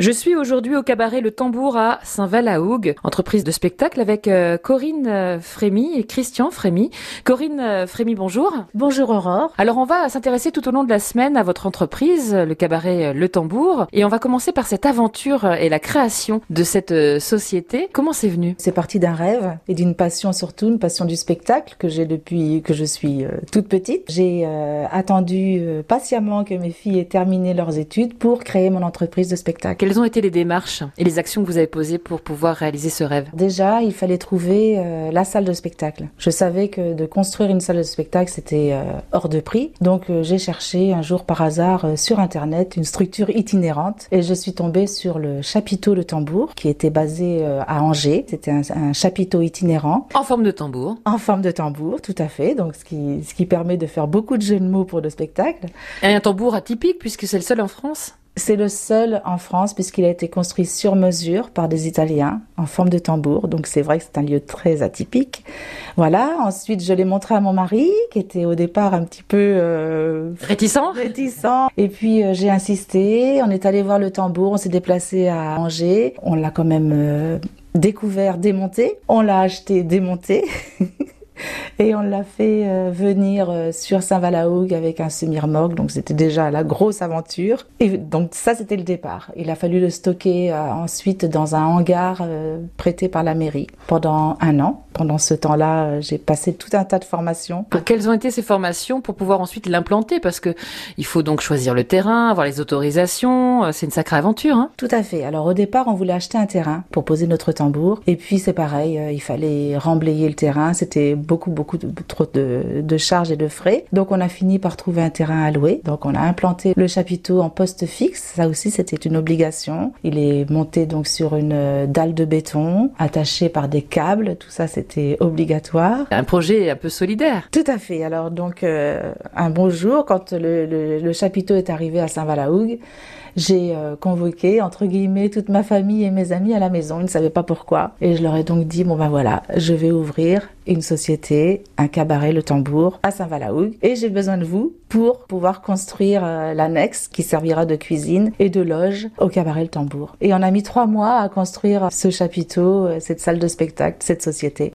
Je suis aujourd'hui au cabaret Le Tambour à Saint-Val-à-Hougue, entreprise de spectacle avec euh, Corinne euh, Frémy et Christian Frémy. Corinne euh, Frémy, bonjour. Bonjour Aurore. Alors on va s'intéresser tout au long de la semaine à votre entreprise, le cabaret Le Tambour, et on va commencer par cette aventure et la création de cette société. Comment c'est venu? C'est parti d'un rêve et d'une passion surtout, une passion du spectacle que j'ai depuis que je suis toute petite. J'ai attendu patiemment que mes filles aient terminé leurs études pour créer mon entreprise de spectacle. Quelles ont été les démarches et les actions que vous avez posées pour pouvoir réaliser ce rêve? Déjà, il fallait trouver euh, la salle de spectacle. Je savais que de construire une salle de spectacle, c'était euh, hors de prix. Donc euh, j'ai cherché un jour par hasard sur Internet une structure itinérante et je suis tombée sur le chapiteau Le Tambour qui était basé à Angers. C'était un, un, chapiteau itinérant. En forme de tambour En forme de tambour, tout à fait. Donc ce qui, ce qui permet de faire beaucoup de jeux de mots pour le spectacle. Et un tambour atypique puisque c'est le seul en France? C'est le seul en France puisqu'il a été construit sur mesure par des Italiens en forme de tambour. Donc c'est vrai que c'est un lieu très atypique. Voilà. Ensuite, je l'ai montré à mon mari qui était au départ un petit peu euh, réticent. Réticent. Et puis euh, j'ai insisté. On est allé voir le tambour. On s'est déplacé à Angers. On l'a quand même euh, découvert, démonté. On l'a acheté, démonté. Et on l'a fait euh, venir euh, sur Saint-Valahougue avec un semi-remorque, donc c'était déjà la grosse aventure. Et donc ça, c'était le départ. Il a fallu le stocker euh, ensuite dans un hangar prêté par la mairie pendant un an. Pendant ce temps-là, j'ai passé tout un tas de formations. Quelles ont été ces formations pour pouvoir ensuite l'implanter? Parce que il faut donc choisir le terrain, avoir les autorisations. C'est une sacrée aventure. Hein tout à fait. Alors au départ, on voulait acheter un terrain pour poser notre tambour. Et puis c'est pareil, il fallait remblayer le terrain. C'était beaucoup, beaucoup de, trop de, de, charges et de frais. Donc on a fini par trouver un terrain à louer. Donc on a implanté le chapiteau en poste fixe. Ça aussi, c'était une obligation. Il est monté donc sur une euh, dalle de béton, attaché par des câbles. Tout ça, c'était obligatoire. Un projet un peu solidaire. Tout à fait. Alors donc euh, un bon jour, quand le, le, le chapiteau est arrivé à Saint-Valahougue, j'ai euh, convoqué entre guillemets toute ma famille et mes amis à la maison. Ils ne savaient pas pourquoi. Et je leur ai donc dit bon ben voilà, je vais ouvrir une société, un cabaret, le tambour à Saint-Valahougue et j'ai besoin de vous pour pouvoir construire euh, l'annexe qui servira de cuisine et de loge au cabaret le tambour. Et on a mis trois mois à construire ce chapiteau, euh, cette salle de spectacle, cette société.